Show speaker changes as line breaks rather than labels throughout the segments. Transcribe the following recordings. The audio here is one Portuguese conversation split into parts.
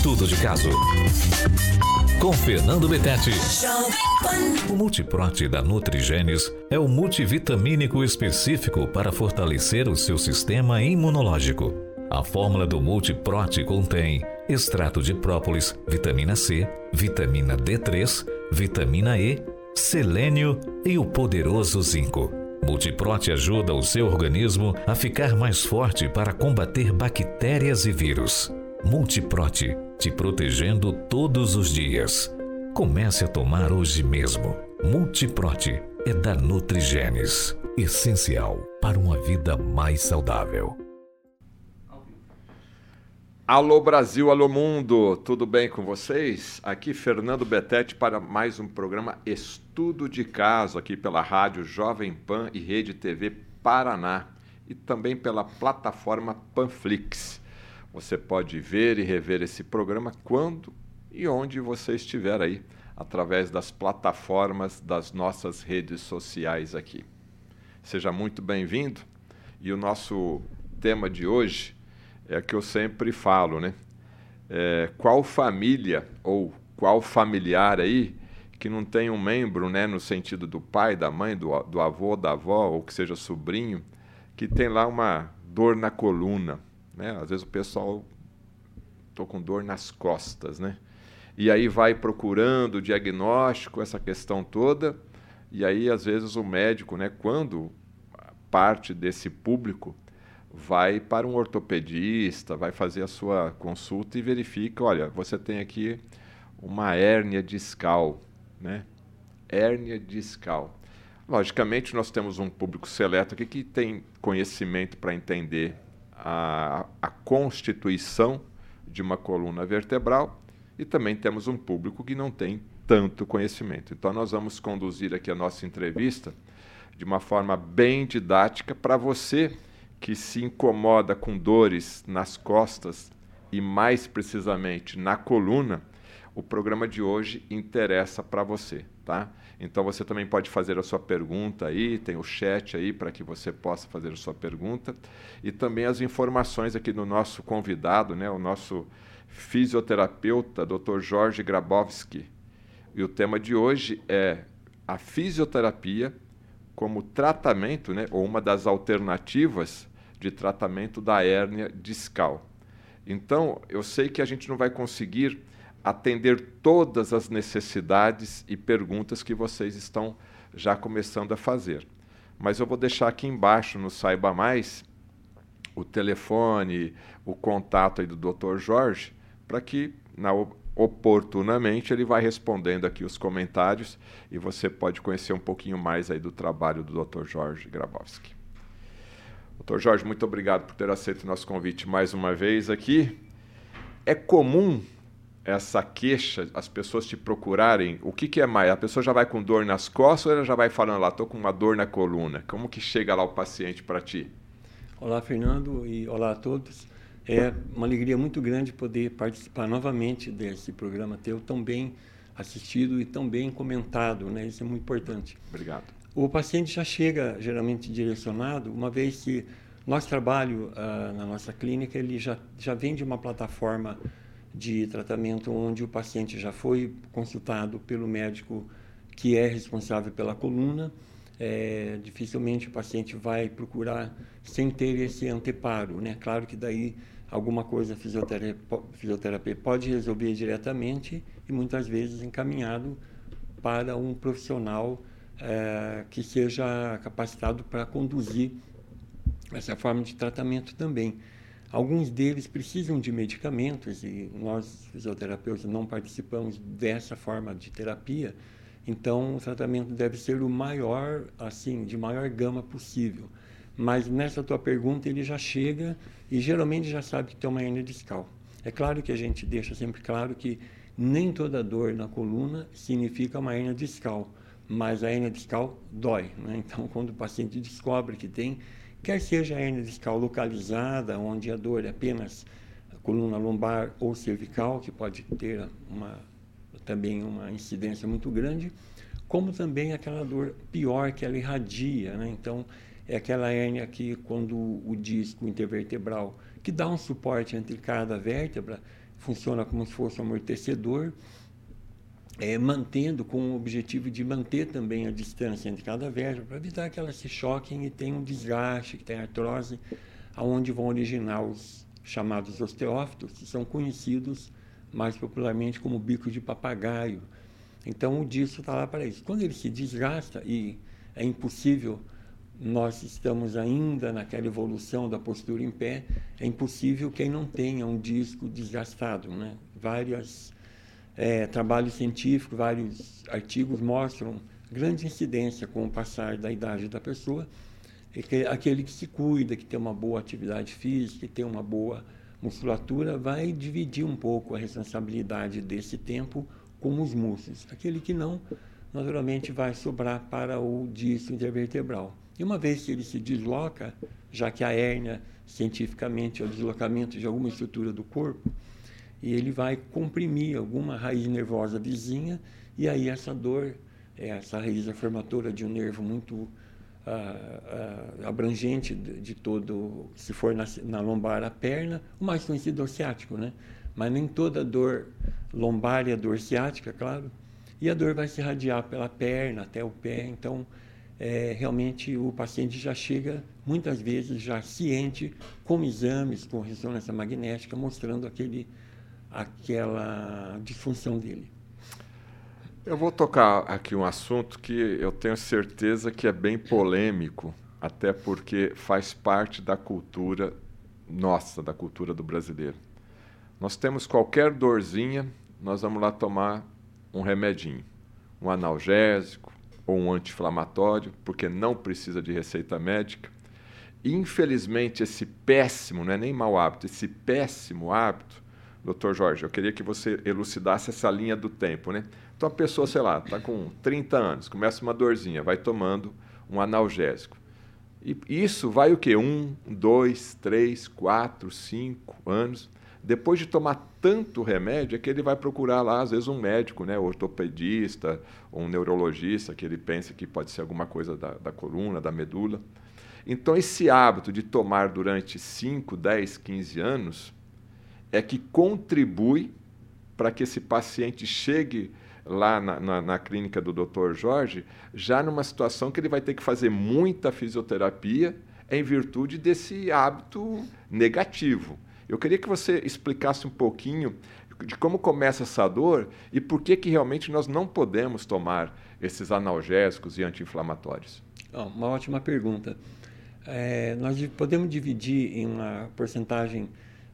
Estudo de caso. Com Fernando Betete. O Multiprote da Nutrigenes é o multivitamínico específico para fortalecer o seu sistema imunológico. A fórmula do Multiprote contém extrato de própolis, vitamina C, vitamina D3, vitamina E, selênio e o poderoso zinco. Multiprote ajuda o seu organismo a ficar mais forte para combater bactérias e vírus. Multiprote, te protegendo todos os dias. Comece a tomar hoje mesmo. Multiprote é da Nutrigenes, essencial para uma vida mais saudável.
Alô Brasil, alô mundo, tudo bem com vocês? Aqui Fernando Betete para mais um programa Estudo de Caso, aqui pela rádio Jovem Pan e Rede TV Paraná e também pela plataforma Panflix. Você pode ver e rever esse programa quando e onde você estiver aí, através das plataformas das nossas redes sociais aqui. Seja muito bem-vindo e o nosso tema de hoje é que eu sempre falo, né? É, qual família ou qual familiar aí que não tem um membro, né, no sentido do pai, da mãe, do, do avô, da avó, ou que seja sobrinho, que tem lá uma dor na coluna, né? Às vezes o pessoal tô com dor nas costas, né? E aí vai procurando o diagnóstico, essa questão toda, e aí às vezes o médico, né, quando parte desse público vai para um ortopedista, vai fazer a sua consulta e verifica, olha, você tem aqui uma hérnia discal, né? Hérnia discal. Logicamente, nós temos um público seleto aqui que tem conhecimento para entender a, a constituição de uma coluna vertebral e também temos um público que não tem tanto conhecimento. Então, nós vamos conduzir aqui a nossa entrevista de uma forma bem didática para você que se incomoda com dores nas costas e mais precisamente na coluna, o programa de hoje interessa para você, tá? Então você também pode fazer a sua pergunta aí, tem o chat aí para que você possa fazer a sua pergunta e também as informações aqui do nosso convidado, né, o nosso fisioterapeuta, Dr. Jorge Grabowski. E o tema de hoje é a fisioterapia como tratamento, né, ou uma das alternativas de tratamento da hérnia discal. Então, eu sei que a gente não vai conseguir atender todas as necessidades e perguntas que vocês estão já começando a fazer. Mas eu vou deixar aqui embaixo no Saiba Mais o telefone, o contato aí do Dr. Jorge, para que na, oportunamente ele vai respondendo aqui os comentários e você pode conhecer um pouquinho mais aí do trabalho do Dr. Jorge Grabowski. Doutor Jorge, muito obrigado por ter aceito o nosso convite mais uma vez aqui. É comum essa queixa, as pessoas te procurarem, o que, que é mais? A pessoa já vai com dor nas costas ou ela já vai falando lá, estou com uma dor na coluna? Como que chega lá o paciente para ti?
Olá, Fernando, e olá a todos. É uma alegria muito grande poder participar novamente desse programa teu, tão bem assistido e tão bem comentado, né? Isso é muito importante.
Obrigado.
O paciente já chega geralmente direcionado, uma vez que nosso trabalho uh, na nossa clínica ele já, já vem de uma plataforma de tratamento onde o paciente já foi consultado pelo médico que é responsável pela coluna. É, dificilmente o paciente vai procurar sem ter esse anteparo, né? Claro que daí alguma coisa a fisioterapia, fisioterapia pode resolver diretamente e muitas vezes encaminhado para um profissional é, que seja capacitado para conduzir essa forma de tratamento também. Alguns deles precisam de medicamentos e nós, fisioterapeutas, não participamos dessa forma de terapia, então o tratamento deve ser o maior, assim, de maior gama possível. Mas nessa tua pergunta ele já chega e geralmente já sabe que tem uma hernia discal. É claro que a gente deixa sempre claro que nem toda dor na coluna significa uma hernia discal mas a hernia discal dói. Né? Então, quando o paciente descobre que tem, quer seja a hernia discal localizada, onde a dor é apenas a coluna lombar ou cervical, que pode ter uma, também uma incidência muito grande, como também aquela dor pior que ela irradia. Né? Então, é aquela hérnia que, quando o disco intervertebral, que dá um suporte entre cada vértebra, funciona como se fosse um amortecedor, é, mantendo com o objetivo de manter também a distância entre cada vértebra, para evitar que elas se choquem e tenham um desgaste, que tenha artrose, aonde vão originar os chamados osteófitos, que são conhecidos mais popularmente como bico de papagaio. Então o disco está lá para isso. Quando ele se desgasta e é impossível, nós estamos ainda naquela evolução da postura em pé, é impossível quem não tenha um disco desgastado, né? Várias é, trabalhos científicos, vários artigos mostram grande incidência com o passar da idade da pessoa. Que aquele que se cuida, que tem uma boa atividade física, que tem uma boa musculatura, vai dividir um pouco a responsabilidade desse tempo com os músculos. Aquele que não, naturalmente vai sobrar para o disco intervertebral. E uma vez que ele se desloca, já que a hérnia, cientificamente, é o deslocamento de alguma estrutura do corpo, e ele vai comprimir alguma raiz nervosa vizinha e aí essa dor, essa raiz formatura de um nervo muito ah, ah, abrangente de, de, todo, se for na, na, lombar a perna, o mais conhecido é o ciático, né? Mas nem toda dor lombar é dor ciática, claro. E a dor vai se irradiar pela perna até o pé, então é, realmente o paciente já chega muitas vezes já ciente com exames, com ressonância magnética, mostrando aquele aquela disfunção dele.
Eu vou tocar aqui um assunto que eu tenho certeza que é bem polêmico, até porque faz parte da cultura nossa, da cultura do brasileiro. Nós temos qualquer dorzinha, nós vamos lá tomar um remedinho, um analgésico ou um anti-inflamatório, porque não precisa de receita médica. Infelizmente, esse péssimo, não é nem mau hábito, esse péssimo hábito doutor Jorge, eu queria que você elucidasse essa linha do tempo, né? Então a pessoa, sei lá, está com 30 anos, começa uma dorzinha, vai tomando um analgésico. E isso vai o quê? Um, dois, três, quatro, cinco anos. Depois de tomar tanto remédio, é que ele vai procurar lá, às vezes, um médico, né? ortopedista, um neurologista, que ele pensa que pode ser alguma coisa da, da coluna, da medula. Então, esse hábito de tomar durante 5, 10, 15 anos é que contribui para que esse paciente chegue lá na, na, na, clínica do Dr. Jorge, já numa situação que ele vai ter que fazer muita fisioterapia em virtude desse hábito negativo. Eu queria que você explicasse um pouquinho de como começa essa dor e por que, que realmente nós não podemos tomar esses analgésicos e anti-inflamatórios.
Oh, uma ótima pergunta. É, nós podemos dividir em uma porcentagem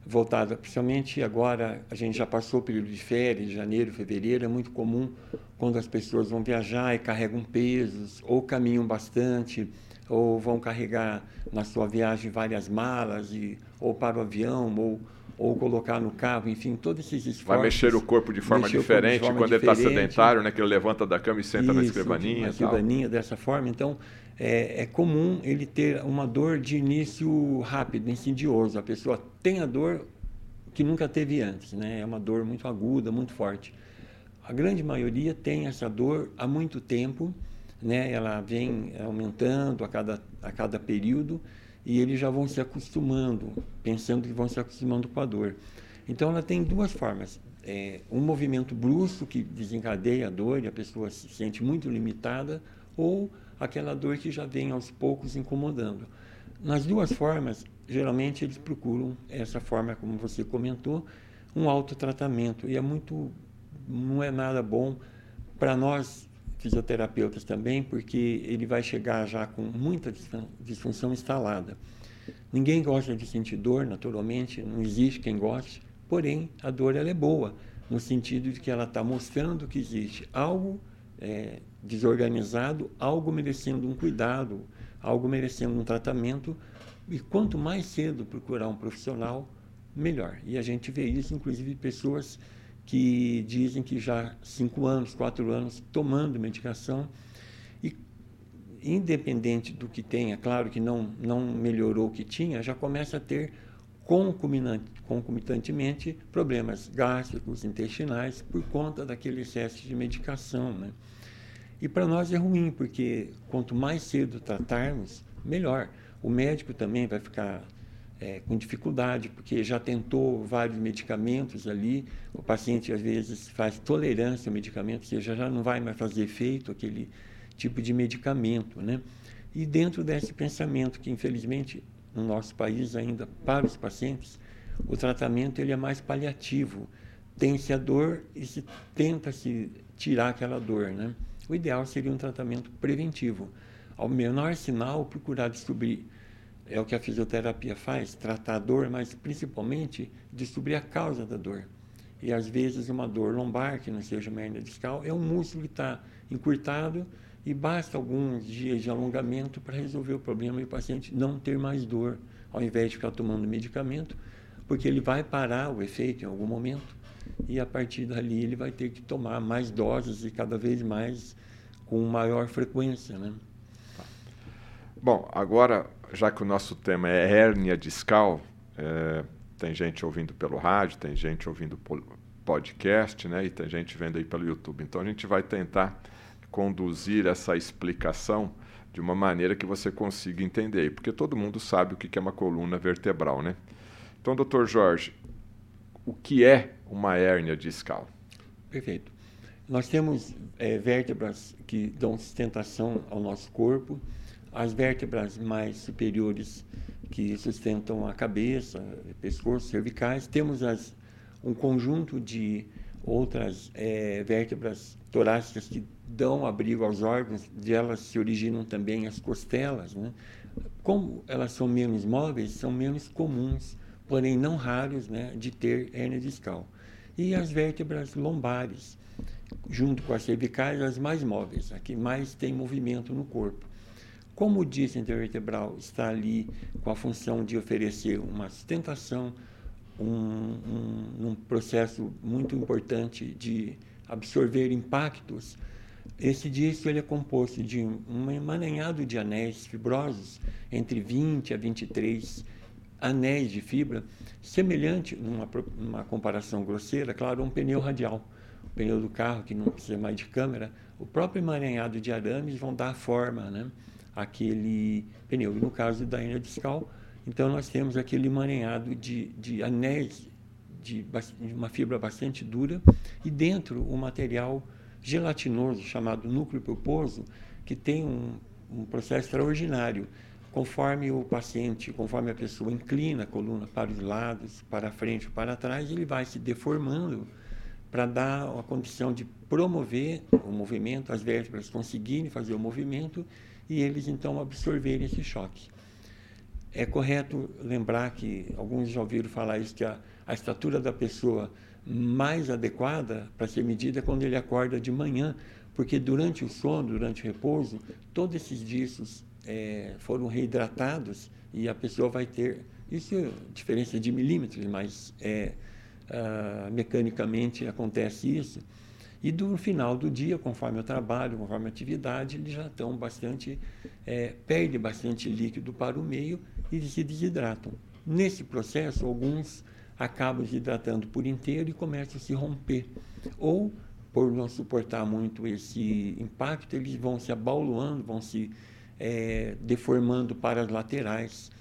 voltada, principalmente agora, a gente já passou o período de férias, janeiro, fevereiro, é muito comum quando as pessoas vão viajar e carregam pesos, ou caminham bastante, ou vão carregar na sua viagem várias malas, e, ou para o avião, ou, ou colocar no carro, enfim, todos esses esforços.
Vai mexer o corpo de forma diferente de forma quando diferente. ele está sedentário, né, que ele levanta da cama e senta Isso, na escrivaninha. Na
escrivaninha, dessa forma. Então, é, é, comum ele ter uma dor de início rápido, insidioso. A pessoa tem a dor que nunca teve antes, né? É uma dor muito aguda, muito forte. A grande maioria tem essa dor há muito tempo, né? Ela vem aumentando a cada, a cada período e eles já vão se acostumando, pensando que vão se acostumando com a dor. Então, ela tem duas formas. É, um movimento brusco que desencadeia a dor e a pessoa se sente muito limitada, ou aquela dor que já vem aos poucos incomodando. Nas duas formas, geralmente eles procuram essa forma, como você comentou, um autotratamento. E é muito, não é nada bom para nós fisioterapeutas também, porque ele vai chegar já com muita disfunção instalada. Ninguém gosta de sentir dor, naturalmente, não existe quem goste, porém a dor ela é boa, no sentido de que ela está mostrando que existe algo é, desorganizado, algo merecendo um cuidado, algo merecendo um tratamento. E quanto mais cedo procurar um profissional, melhor. E a gente vê isso, inclusive, pessoas que dizem que já cinco anos, quatro anos tomando medicação e independente do que tenha, claro que não, não melhorou o que tinha, já começa a ter concomitantemente problemas gástricos, intestinais, por conta daquele excesso de medicação. Né? E para nós é ruim, porque quanto mais cedo tratarmos, melhor. O médico também vai ficar é, com dificuldade, porque já tentou vários medicamentos ali, o paciente às vezes faz tolerância ao medicamento, ou seja, já não vai mais fazer efeito aquele tipo de medicamento, né? E dentro desse pensamento que infelizmente no nosso país ainda para os pacientes, o tratamento ele é mais paliativo, tem-se a dor e se tenta se tirar aquela dor, né? O ideal seria um tratamento preventivo. Ao menor sinal, procurar descobrir é o que a fisioterapia faz, tratar a dor, mas principalmente descobrir a causa da dor. E às vezes uma dor lombar, que não seja uma hernia discal, é um músculo que está encurtado e basta alguns dias de alongamento para resolver o problema e o paciente não ter mais dor, ao invés de ficar tomando medicamento, porque ele vai parar o efeito em algum momento e a partir dali ele vai ter que tomar mais doses e cada vez mais com maior frequência, né?
Bom, agora, já que o nosso tema é hérnia discal, é, tem gente ouvindo pelo rádio, tem gente ouvindo podcast, né? E tem gente vendo aí pelo YouTube. Então a gente vai tentar conduzir essa explicação de uma maneira que você consiga entender, porque todo mundo sabe o que é uma coluna vertebral, né? Então, doutor Jorge, o que é uma hérnia discal?
Perfeito. Nós temos é, vértebras que dão sustentação ao nosso corpo, as vértebras mais superiores que sustentam a cabeça, pescoço, cervicais. Temos as, um conjunto de outras é, vértebras torácicas que dão abrigo aos órgãos, de elas se originam também as costelas. Né? Como elas são menos móveis, são menos comuns, porém não raros, né, de ter hernia discal. E as vértebras lombares, junto com as cervicais, as mais móveis, a que mais tem movimento no corpo. Como o disco intervertebral está ali com a função de oferecer uma sustentação, um, um, um processo muito importante de absorver impactos, esse disco ele é composto de um emaranhado de anéis fibrosos, entre 20 a 23 anéis de fibra, semelhante, numa, numa comparação grosseira, claro, a um pneu radial. O pneu do carro, que não precisa mais de câmera, o próprio emaranhado de arames vão dar forma, né? Aquele pneu. No caso da hernia discal, então nós temos aquele emaranhado de, de anéis de, de uma fibra bastante dura e dentro um material gelatinoso chamado núcleo pulposo, que tem um, um processo extraordinário. Conforme o paciente, conforme a pessoa inclina a coluna para os lados, para frente ou para trás, ele vai se deformando para dar a condição de promover o movimento, as vértebras conseguirem fazer o movimento e eles então absorverem esse choque. É correto lembrar que alguns já ouviram falar isso que a, a estatura da pessoa mais adequada para ser medida é quando ele acorda de manhã, porque durante o sono, durante o repouso, todos esses discos é, foram reidratados e a pessoa vai ter isso é diferença de milímetros, mas é, uh, mecanicamente acontece isso. E do final do dia, conforme o trabalho, conforme a atividade, eles já estão bastante, é, perde bastante líquido para o meio e se desidratam. Nesse processo, alguns acabam desidratando por inteiro e começam a se romper. Ou, por não suportar muito esse impacto, eles vão se abauluando, vão se é, deformando para as laterais.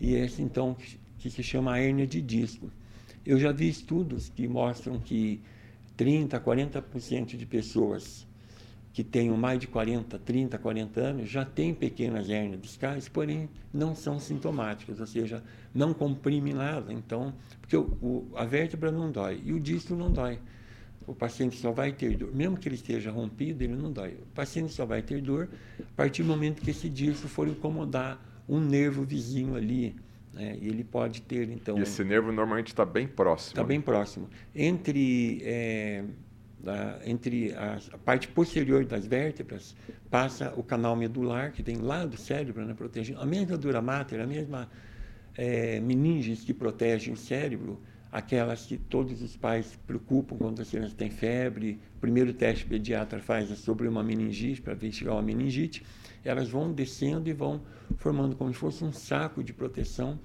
E esse, então, que se chama hérnia de disco. Eu já vi estudos que mostram que 30%, 40% de pessoas que tenham mais de 40, 30, 40 anos já têm pequenas hérnias discais, porém não são sintomáticas, ou seja, não comprimem nada. Então, porque o, o, a vértebra não dói e o disco não dói. O paciente só vai ter dor, mesmo que ele esteja rompido, ele não dói. O paciente só vai ter dor a partir do momento que esse disco for incomodar um nervo vizinho ali, né? E ele pode ter, então.
E esse nervo normalmente está bem próximo.
Está bem próximo. Entre, é, a, entre a, a, parte posterior das vértebras passa o canal medular, que tem lá do cérebro, né, protegendo. A mesma dura mater, a mesma é, meninges que protege o cérebro, aquelas que todos os pais se preocupam quando as crianças têm febre. O primeiro teste pediatra faz é sobre uma meningite, para investigar uma meningite elas vão descendo e vão formando como se fosse um saco de proteção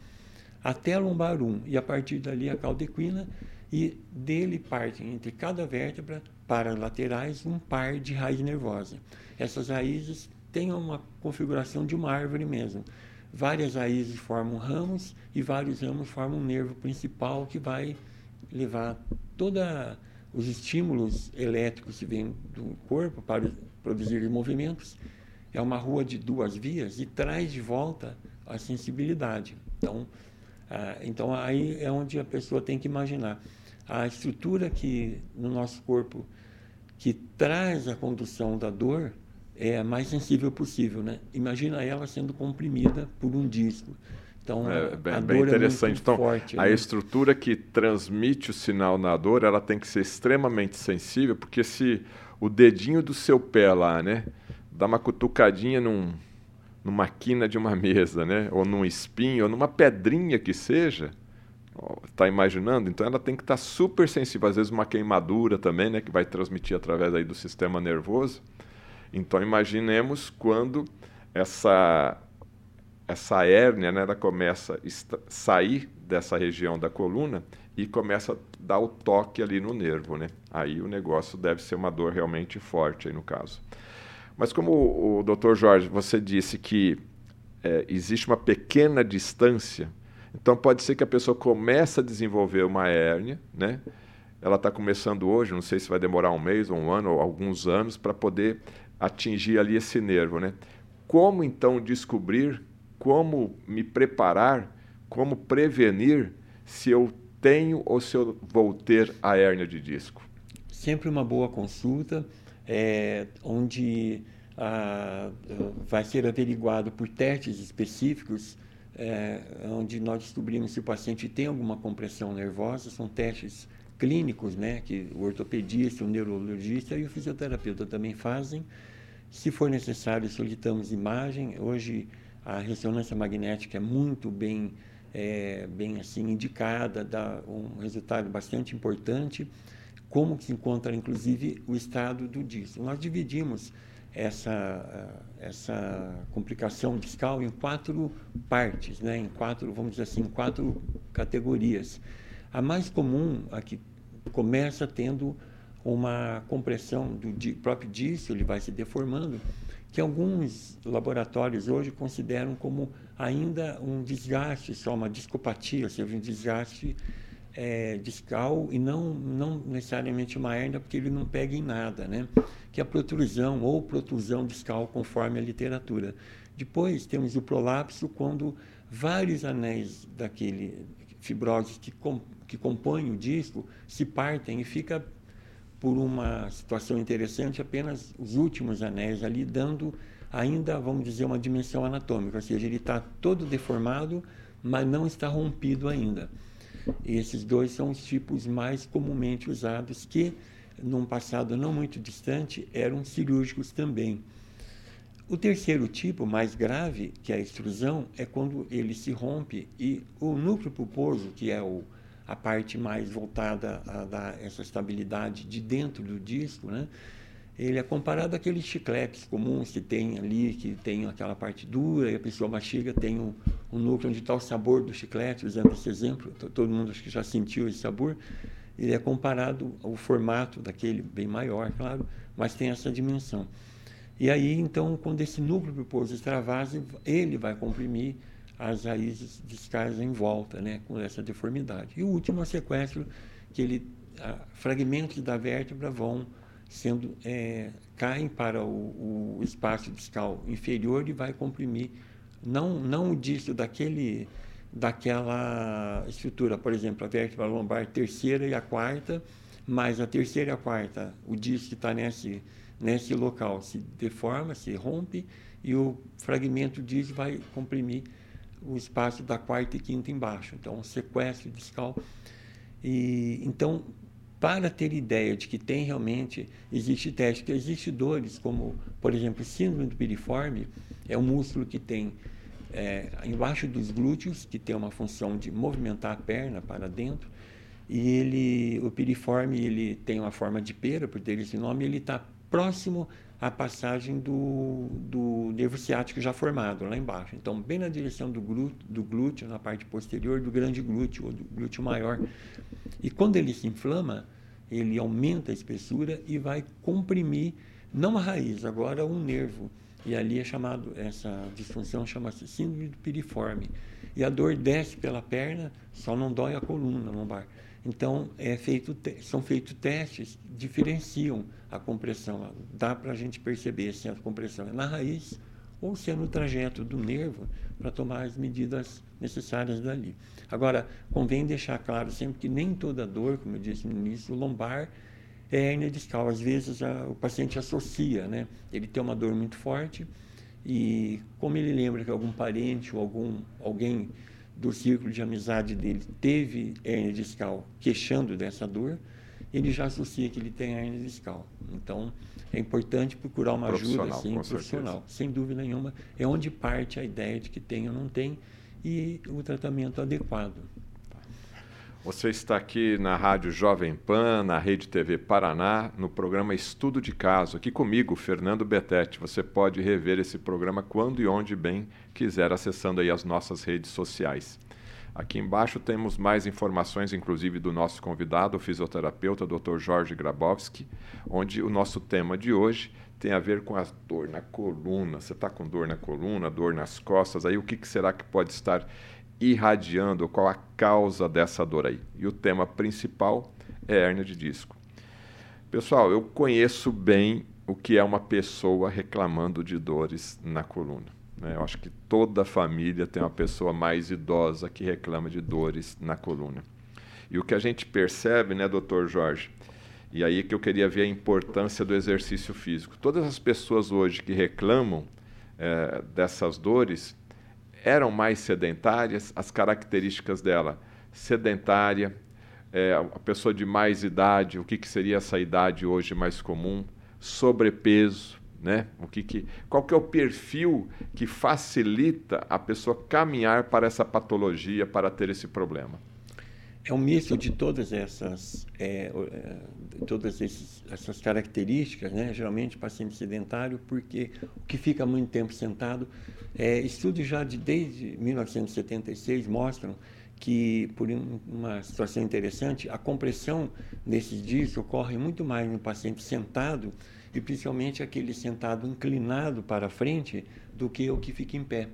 até a lombar 1 e a partir dali a caldequina e dele partem entre cada vértebra para laterais um par de raiz nervosa. Essas raízes têm uma configuração de uma árvore mesmo. várias raízes formam ramos e vários ramos formam um nervo principal que vai levar todos os estímulos elétricos que vêm do corpo para produzir movimentos. É uma rua de duas vias e traz de volta a sensibilidade. Então, ah, então aí é onde a pessoa tem que imaginar a estrutura que no nosso corpo que traz a condução da dor é a mais sensível possível, né? Imagina ela sendo comprimida por um disco. Então,
é bem, bem é interessante. É então,
forte,
a né? estrutura que transmite o sinal na dor, ela tem que ser extremamente sensível, porque se o dedinho do seu pé lá, né, dá uma cutucadinha num, numa quina de uma mesa, né, ou num espinho, ou numa pedrinha que seja, está imaginando? Então ela tem que estar tá super sensível, às vezes uma queimadura também, né, que vai transmitir através aí do sistema nervoso. Então imaginemos quando essa essa hérnia, né, ela começa a sair dessa região da coluna e começa a dar o toque ali no nervo, né? Aí o negócio deve ser uma dor realmente forte aí no caso. Mas como o, Dr. Jorge, você disse que é, existe uma pequena distância, então pode ser que a pessoa comece a desenvolver uma hérnia, né? Ela está começando hoje, não sei se vai demorar um mês um ano ou alguns anos para poder atingir ali esse nervo, né? Como então descobrir, como me preparar, como prevenir se eu tenho ou se eu vou ter a hérnia de disco?
Sempre uma boa consulta, é, onde ah, vai ser averiguado por testes específicos, é, onde nós descobrimos se o paciente tem alguma compressão nervosa, são testes clínicos, né, que o ortopedista, o neurologista e o fisioterapeuta também fazem. Se for necessário, solicitamos imagem. Hoje a ressonância magnética é muito bem, é, bem assim indicada, dá um resultado bastante importante. Como se encontra, inclusive, o estado do disco. Nós dividimos essa, essa complicação discal em quatro partes, né? em quatro, vamos dizer assim, quatro categorias. A mais comum, a que começa tendo uma compressão do próprio disco, ele vai se deformando, que alguns laboratórios hoje consideram como ainda um desgaste, só uma discopatia, ou seja, um desgaste é, discal e não, não necessariamente uma hérnia, porque ele não pega em nada, né? que é a protrusão ou protusão discal, conforme a literatura. Depois temos o prolapso, quando vários anéis daquele fibrose que, com, que compõem o disco se partem e fica por uma situação interessante, apenas os últimos anéis ali, dando ainda, vamos dizer, uma dimensão anatômica, ou seja, ele está todo deformado, mas não está rompido ainda. Esses dois são os tipos mais comumente usados, que, num passado não muito distante, eram cirúrgicos também. O terceiro tipo, mais grave, que é a extrusão, é quando ele se rompe e o núcleo pulposo, que é o a parte mais voltada a dar essa estabilidade de dentro do disco, né? Ele é comparado àqueles chicletes comuns que tem ali, que tem aquela parte dura e a pessoa mastiga, tem um, um núcleo onde está o sabor do chiclete, usando esse exemplo, todo mundo acho que já sentiu esse sabor. Ele é comparado ao formato daquele, bem maior, claro, mas tem essa dimensão. E aí, então, quando esse núcleo pulposo extravasa, ele vai comprimir as raízes discais em volta, né, com essa deformidade. E o último é o sequestro, que ele, fragmentos da vértebra vão sendo é, caem para o, o, espaço discal inferior e vai comprimir não não o disco daquele daquela estrutura, por exemplo, a vértebra lombar terceira e a quarta, mas a terceira e a quarta, o disco que está nesse nesse local se deforma, se rompe e o fragmento disco vai comprimir o espaço da quarta e quinta embaixo. Então, um sequestro discal. E, então, para ter ideia de que tem realmente, existe teste, que existe dores, como, por exemplo, síndrome do piriforme, é um músculo que tem é, embaixo dos glúteos, que tem uma função de movimentar a perna para dentro, e ele, o piriforme, ele tem uma forma de pera, por ter esse nome, ele está próximo a passagem do, do nervo ciático já formado lá embaixo. Então, bem na direção do glúteo, do glúteo, na parte posterior do grande glúteo, ou do glúteo maior. E quando ele se inflama, ele aumenta a espessura e vai comprimir, não a raiz, agora um nervo, E ali é chamado, essa disfunção chama-se síndrome do piriforme. E a dor desce pela perna, só não dói a coluna lombar. Então, é feito, são feitos testes, diferenciam a compressão. Dá para a gente perceber se a compressão é na raiz ou se é no trajeto do nervo para tomar as medidas necessárias dali. Agora, convém deixar claro sempre que nem toda dor, como eu disse no início, lombar é hernia discal. Às vezes a, o paciente associa, né? Ele tem uma dor muito forte e como ele lembra que algum parente ou algum alguém do círculo de amizade dele teve hernia discal queixando dessa dor, ele já associa que ele tem hernia discal. Então, é importante procurar uma ajuda assim, profissional. Certeza. Sem dúvida nenhuma, é onde parte a ideia de que tem ou não tem e o tratamento adequado.
Você está aqui na Rádio Jovem Pan, na Rede TV Paraná, no programa Estudo de Caso, aqui comigo, Fernando Betete. Você pode rever esse programa quando e onde bem quiser, acessando aí as nossas redes sociais. Aqui embaixo temos mais informações, inclusive do nosso convidado, o fisioterapeuta Dr. Jorge Grabowski, onde o nosso tema de hoje tem a ver com a dor na coluna. Você está com dor na coluna, dor nas costas, aí o que, que será que pode estar irradiando, qual a causa dessa dor aí. E o tema principal é hernia de disco. Pessoal, eu conheço bem o que é uma pessoa reclamando de dores na coluna. Né? Eu acho que toda família tem uma pessoa mais idosa que reclama de dores na coluna. E o que a gente percebe, né, doutor Jorge? E aí que eu queria ver a importância do exercício físico. Todas as pessoas hoje que reclamam é, dessas dores, eram mais sedentárias, as características dela, sedentária, é, a pessoa de mais idade, o que, que seria essa idade hoje mais comum, sobrepeso, né? O que que, qual que é o perfil que facilita a pessoa caminhar para essa patologia, para ter esse problema?
É um misto de todas essas, é, é, todas esses, essas características, né? geralmente paciente sedentário, porque o que fica muito tempo sentado, é, estudos já de desde 1976 mostram que, por uma situação interessante, a compressão desses discos ocorre muito mais no paciente sentado e principalmente aquele sentado inclinado para frente do que o que fica em pé.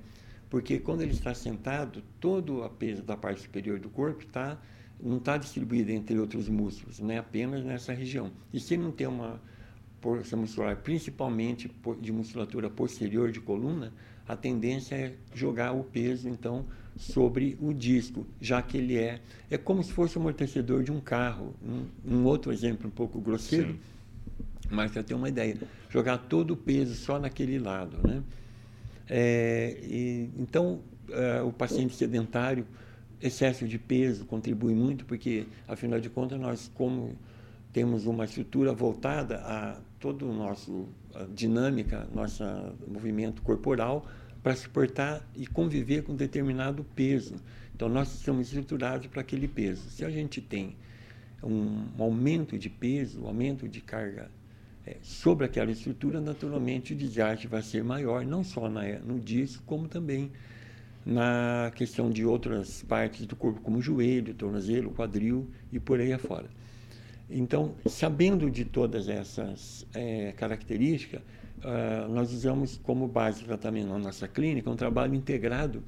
Porque quando ele está sentado, todo o peso da parte superior do corpo está não está distribuída entre outros músculos, não é apenas nessa região. E se não tem uma força muscular, principalmente de musculatura posterior de coluna, a tendência é jogar o peso, então, sobre o disco, já que ele é. É como se fosse o amortecedor de um carro. Um, um outro exemplo um pouco grosseiro, Sim. Mas para ter uma ideia. Jogar todo o peso só naquele lado. Né? É, e, então, é, o paciente sedentário excesso de peso contribui muito, porque, afinal de contas, nós, como temos uma estrutura voltada a todo o nosso dinâmica, nosso movimento corporal, para suportar e conviver com determinado peso. Então, nós estamos estruturados para aquele peso. Se a gente tem um aumento de peso, um aumento de carga sobre aquela estrutura, naturalmente o desgaste vai ser maior, não só na, no disco, como também na questão de outras partes do corpo, como o joelho, o tornozelo, o quadril e por aí afora. Então, sabendo de todas essas é, características, uh, nós usamos como base de tratamento na nossa clínica um trabalho integrado,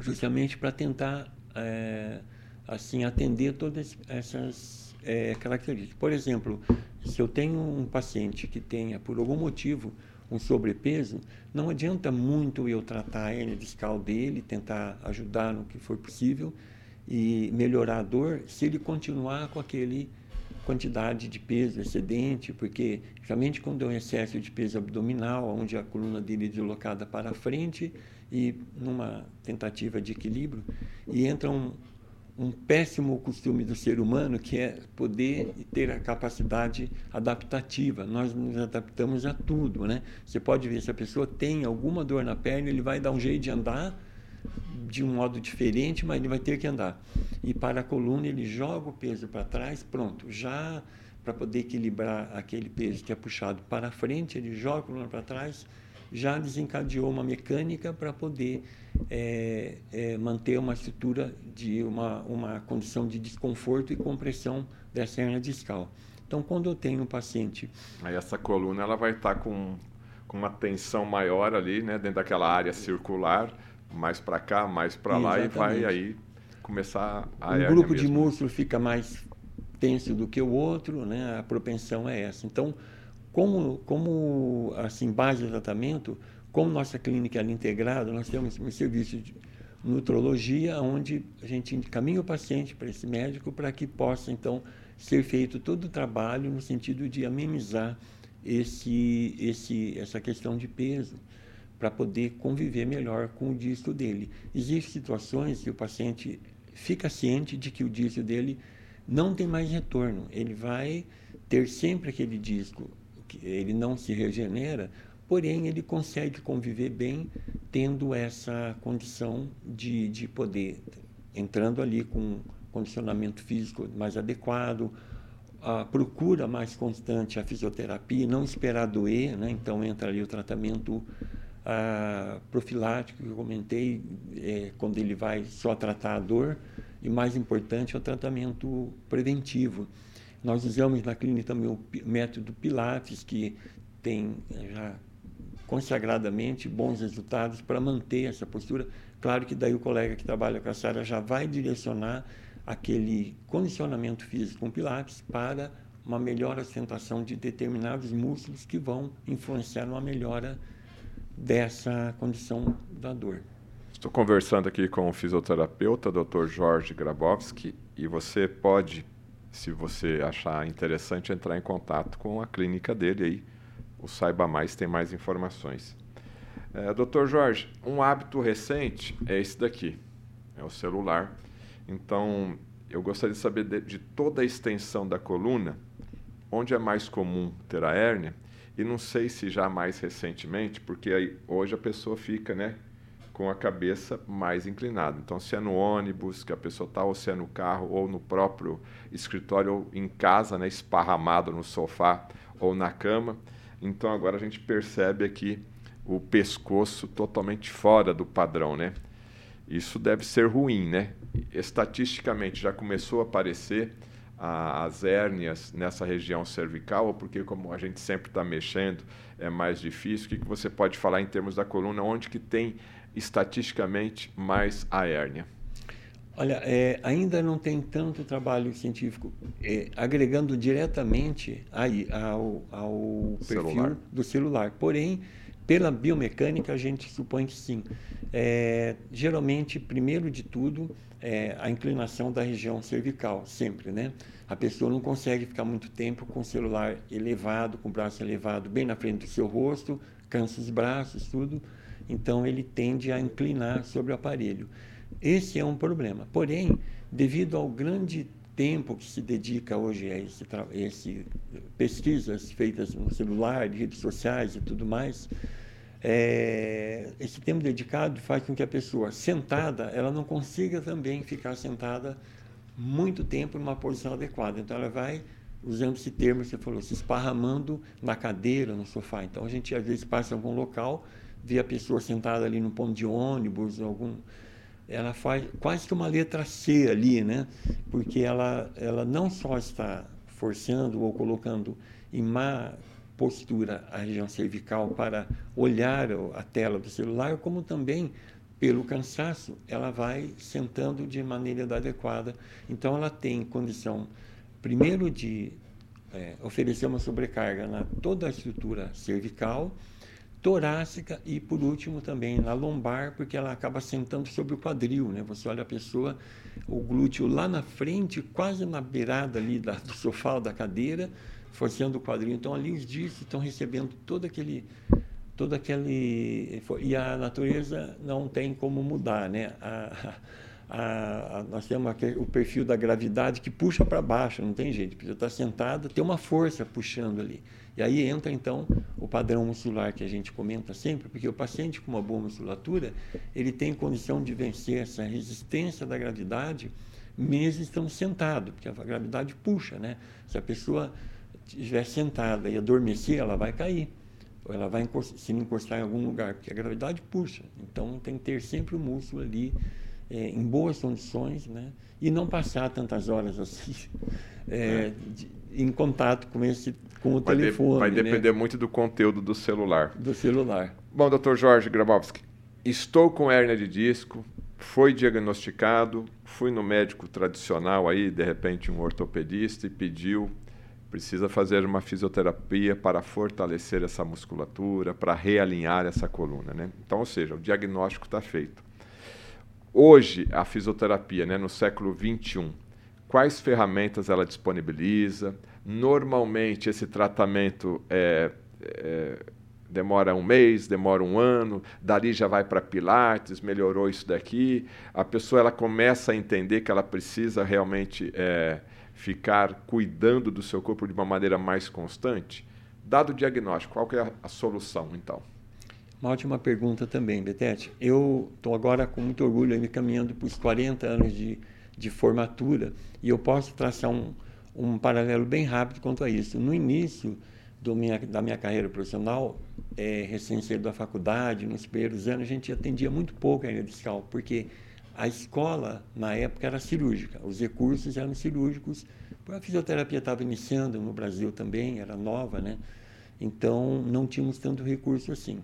justamente para tentar é, assim atender todas essas é, características. Por exemplo, se eu tenho um paciente que tenha, por algum motivo, um sobrepeso, não adianta muito eu tratar a hernia discal dele, tentar ajudar no que for possível e melhorar a dor, se ele continuar com aquele quantidade de peso excedente, porque realmente quando é um excesso de peso abdominal, onde a coluna dele é deslocada para frente e numa tentativa de equilíbrio, e entra um, um péssimo costume do ser humano, que é poder ter a capacidade adaptativa. Nós nos adaptamos a tudo, né? Você pode ver se a pessoa tem alguma dor na perna, ele vai dar um jeito de andar de um modo diferente, mas ele vai ter que andar. E para a coluna ele joga o peso para trás, pronto, já para poder equilibrar aquele peso que é puxado para frente, ele joga a coluna para trás, já desencadeou uma mecânica para poder é, é, manter uma estrutura de uma, uma condição de desconforto e compressão dessa hernia discal. Então, quando eu tenho um paciente...
Aí essa coluna ela vai estar tá com com uma tensão maior ali, né, dentro daquela área circular, mais para cá, mais para lá e vai aí começar a
Um grupo de músculo fica mais tenso do que o outro, né? A propensão é essa. Então, como como assim base de tratamento, como nossa clínica é integrada, nós temos um serviço de nutrologia, onde a gente encaminha o paciente para esse médico para que possa então ser feito todo o trabalho no sentido de amenizar esse, esse, essa questão de peso para poder conviver melhor com o disco dele. Existem situações que o paciente fica ciente de que o disco dele não tem mais retorno. Ele vai ter sempre aquele disco, ele não se regenera, porém ele consegue conviver bem tendo essa condição de, de poder, entrando ali com condicionamento físico mais adequado, a procura mais constante a fisioterapia, não esperar doer, né? então entra ali o tratamento ah, profilático que eu comentei, é, quando ele vai só tratar a dor, e mais importante é o tratamento preventivo. Nós usamos na clínica também o método Pilates, que tem já consagradamente bons resultados para manter essa postura. Claro que daí o colega que trabalha com essa área já vai direcionar aquele condicionamento físico com Pilates para uma melhor assentação de determinados músculos que vão influenciar numa melhora dessa condição da dor.
Estou conversando aqui com o fisioterapeuta, Dr. Jorge Grabowski, e você pode, se você achar interessante, entrar em contato com a clínica dele aí. O Saiba Mais tem mais informações. É, Dr. Jorge, um hábito recente é esse daqui, é o celular. Então, eu gostaria de saber de, de toda a extensão da coluna, onde é mais comum ter a hérnia, e não sei se já mais recentemente, porque aí, hoje a pessoa fica, né, com a cabeça mais inclinada. Então, se é no ônibus que a pessoa está, ou se é no carro, ou no próprio escritório, ou em casa, né, esparramado no sofá ou na cama. Então, agora a gente percebe aqui o pescoço totalmente fora do padrão, né? Isso deve ser ruim, né? Estatisticamente já começou a aparecer a, as hérnias nessa região cervical, ou porque como a gente sempre está mexendo é mais difícil? O que, que você pode falar em termos da coluna, onde que tem estatisticamente mais a hérnia?
Olha, é, ainda não tem tanto trabalho científico é, agregando diretamente aí ao, ao perfil celular. do celular. Porém, pela biomecânica, a gente supõe que sim. É, geralmente, primeiro de tudo, é a inclinação da região cervical, sempre, né? A pessoa não consegue ficar muito tempo com o celular elevado, com o braço elevado bem na frente do seu rosto, cansa os braços, tudo. Então, ele tende a inclinar sobre o aparelho. Esse é um problema. Porém, devido ao grande tempo que se dedica hoje a esse, esse pesquisas feitas no celular, redes sociais e tudo mais, é, esse tempo dedicado faz com que a pessoa sentada, ela não consiga também ficar sentada muito tempo numa posição adequada. Então ela vai usando esse termo que você falou, se esparramando na cadeira, no sofá. Então a gente às vezes passa em algum local, vê a pessoa sentada ali no ponto de ônibus, algum ela faz quase que uma letra C ali, né? Porque ela ela não só está forçando ou colocando em má postura a região cervical para olhar a tela do celular, como também pelo cansaço, ela vai sentando de maneira adequada. Então, ela tem condição, primeiro, de é, oferecer uma sobrecarga na toda a estrutura cervical, torácica e, por último, também na lombar, porque ela acaba sentando sobre o quadril. Né? Você olha a pessoa, o glúteo lá na frente, quase na beirada ali da, do sofá ou da cadeira, forçando o quadril. Então, ali os discos estão recebendo todo aquele todo aquele e a natureza não tem como mudar, né? A, a, a, nós temos o perfil da gravidade que puxa para baixo, não tem jeito. Precisa estar sentado, tem uma força puxando ali. E aí entra então o padrão muscular que a gente comenta sempre, porque o paciente com uma boa musculatura ele tem condição de vencer essa resistência da gravidade mesmo estando sentado, porque a gravidade puxa, né? Se a pessoa estiver sentada e adormecer, ela vai cair. Ou ela vai se encostar em algum lugar, porque a gravidade puxa. Então tem que ter sempre o músculo ali é, em boas condições, né? E não passar tantas horas assim é, de, em contato com esse com o
vai
telefone.
De, vai
né?
depender muito do conteúdo do celular.
Do celular.
Bom, doutor Jorge Grabowski, estou com hérnia de disco, foi diagnosticado, fui no médico tradicional aí, de repente um ortopedista e pediu precisa fazer uma fisioterapia para fortalecer essa musculatura, para realinhar essa coluna, né? Então, ou seja, o diagnóstico está feito. Hoje, a fisioterapia, né, no século 21, quais ferramentas ela disponibiliza? Normalmente, esse tratamento é, é, demora um mês, demora um ano, dali já vai para Pilates, melhorou isso daqui. A pessoa ela começa a entender que ela precisa realmente é, ficar cuidando do seu corpo de uma maneira mais constante. Dado o diagnóstico, qual é a, a solução, então?
Uma ótima pergunta também, Betete. Eu estou agora com muito orgulho me caminhando para os 40 anos de, de formatura e eu posso traçar um, um paralelo bem rápido quanto a isso. No início minha, da minha carreira profissional, é, recém-saído da faculdade, nos primeiros anos, a gente atendia muito pouco a hernia discal, porque a escola, na época, era cirúrgica, os recursos eram cirúrgicos, a fisioterapia estava iniciando no Brasil também, era nova, né? Então, não tínhamos tanto recurso assim.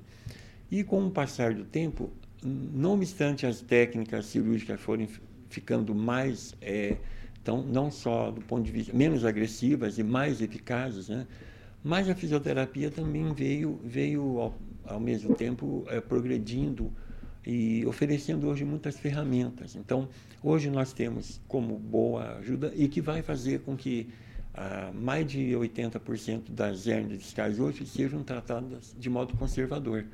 E com o passar do tempo, não obstante as técnicas cirúrgicas forem ficando mais, é, então, não só do ponto de vista menos agressivas e mais eficazes, né? mas a fisioterapia também veio, veio ao, ao mesmo tempo é, progredindo e oferecendo hoje muitas ferramentas. Então, hoje nós temos como boa ajuda e que vai fazer com que ah, mais de 80% das hérnias discais hoje sejam tratadas de modo conservador.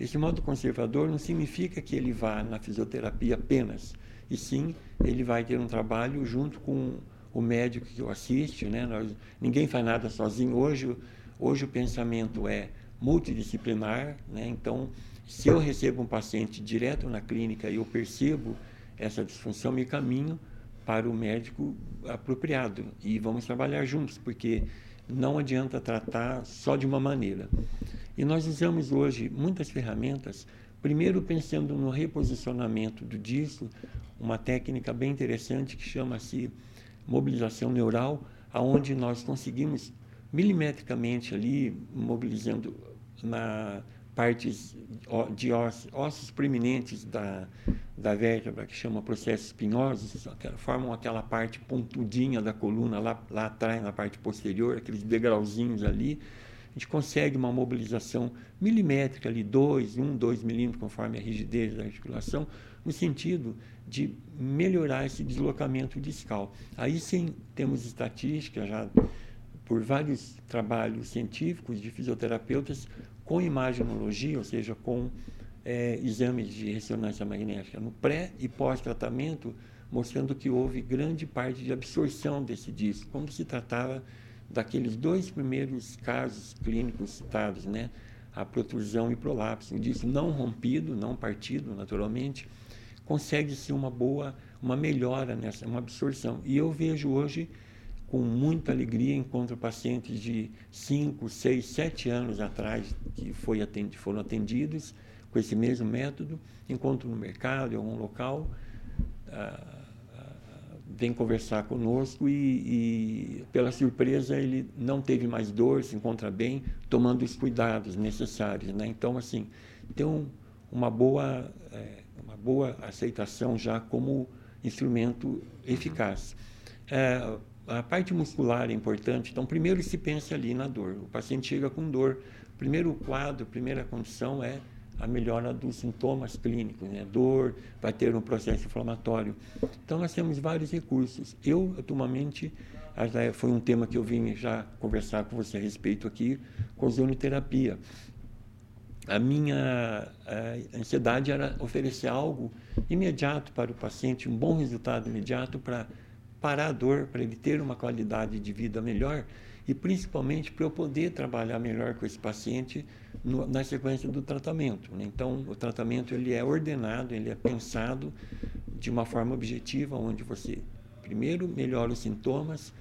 Esse modo conservador não significa que ele vá na fisioterapia apenas, e sim ele vai ter um trabalho junto com o médico que o assiste, né? Nós, ninguém faz nada sozinho. Hoje, hoje o pensamento é multidisciplinar, né? Então, se eu recebo um paciente direto na clínica e eu percebo essa disfunção, me caminho para o médico apropriado e vamos trabalhar juntos, porque não adianta tratar só de uma maneira. E nós usamos hoje muitas ferramentas, primeiro pensando no reposicionamento do disco, uma técnica bem interessante que chama-se mobilização neural, aonde nós conseguimos milimetricamente ali mobilizando na partes de ossos, ossos preeminentes da, da vértebra, que chama processo espinhoso, formam aquela parte pontudinha da coluna lá, lá atrás, na parte posterior, aqueles degrauzinhos ali, a gente consegue uma mobilização milimétrica ali, 2, 1, 2 milímetros, conforme a rigidez da articulação, no sentido de melhorar esse deslocamento discal. Aí sim temos estatísticas já por vários trabalhos científicos de fisioterapeutas com imaginologia, ou seja, com é, exames de ressonância magnética no pré e pós-tratamento, mostrando que houve grande parte de absorção desse disco, como se tratava daqueles dois primeiros casos clínicos citados, né? a protrusão e prolapso. O não rompido, não partido, naturalmente, consegue-se uma boa, uma melhora nessa, uma absorção. E eu vejo hoje, com muita alegria, encontro pacientes de 5, 6, 7 anos atrás que foi atendi, foram atendidos com esse mesmo método, encontro no mercado, em algum local, ah, vem conversar conosco e, e, pela surpresa, ele não teve mais dor, se encontra bem, tomando os cuidados necessários. Né? Então, assim, tem um, uma, boa, é, uma boa aceitação já como instrumento eficaz. É, a parte muscular é importante, então, primeiro se pensa ali na dor. O paciente chega com dor. Primeiro quadro, primeira condição é a melhora dos sintomas clínicos, né? dor, vai ter um processo inflamatório. Então, nós temos vários recursos. Eu, atualmente, foi um tema que eu vim já conversar com você a respeito aqui, com zonoterapia. A minha a ansiedade era oferecer algo imediato para o paciente, um bom resultado imediato para parar a dor, para ele ter uma qualidade de vida melhor e principalmente para eu poder trabalhar melhor com esse paciente no, na sequência do tratamento. Né? Então, o tratamento ele é ordenado, ele é pensado de uma forma objetiva, onde você primeiro melhora os sintomas,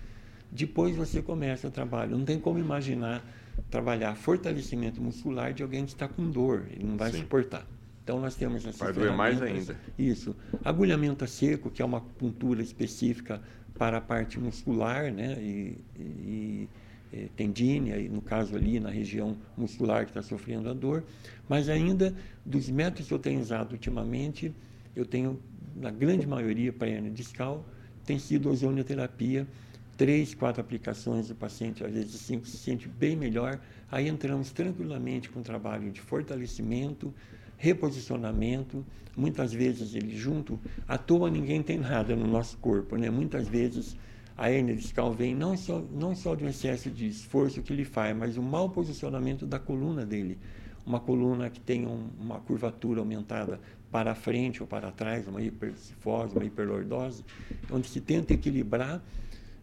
depois você começa o trabalho. Não tem como imaginar trabalhar fortalecimento muscular de alguém que está com dor, ele não vai Sim. suportar. Então nós temos essas
Vai doer mais ainda.
Isso. Agulhamento a seco, que é uma puntura específica para a parte muscular, né? E, e, e tendínea, no caso ali na região muscular que está sofrendo a dor. Mas ainda dos métodos que eu tenho usado ultimamente, eu tenho, na grande maioria, para hernia discal, tem sido ozonioterapia três, quatro aplicações, o paciente, às vezes cinco, se sente bem melhor. Aí entramos tranquilamente com trabalho de fortalecimento, reposicionamento. Muitas vezes ele junto, à toa ninguém tem nada no nosso corpo, né? Muitas vezes a hernia discal vem não só, não só do excesso de esforço que ele faz, mas o mau posicionamento da coluna dele. Uma coluna que tem um, uma curvatura aumentada para frente ou para trás, uma hipercifose, uma hiperlordose, onde se tenta equilibrar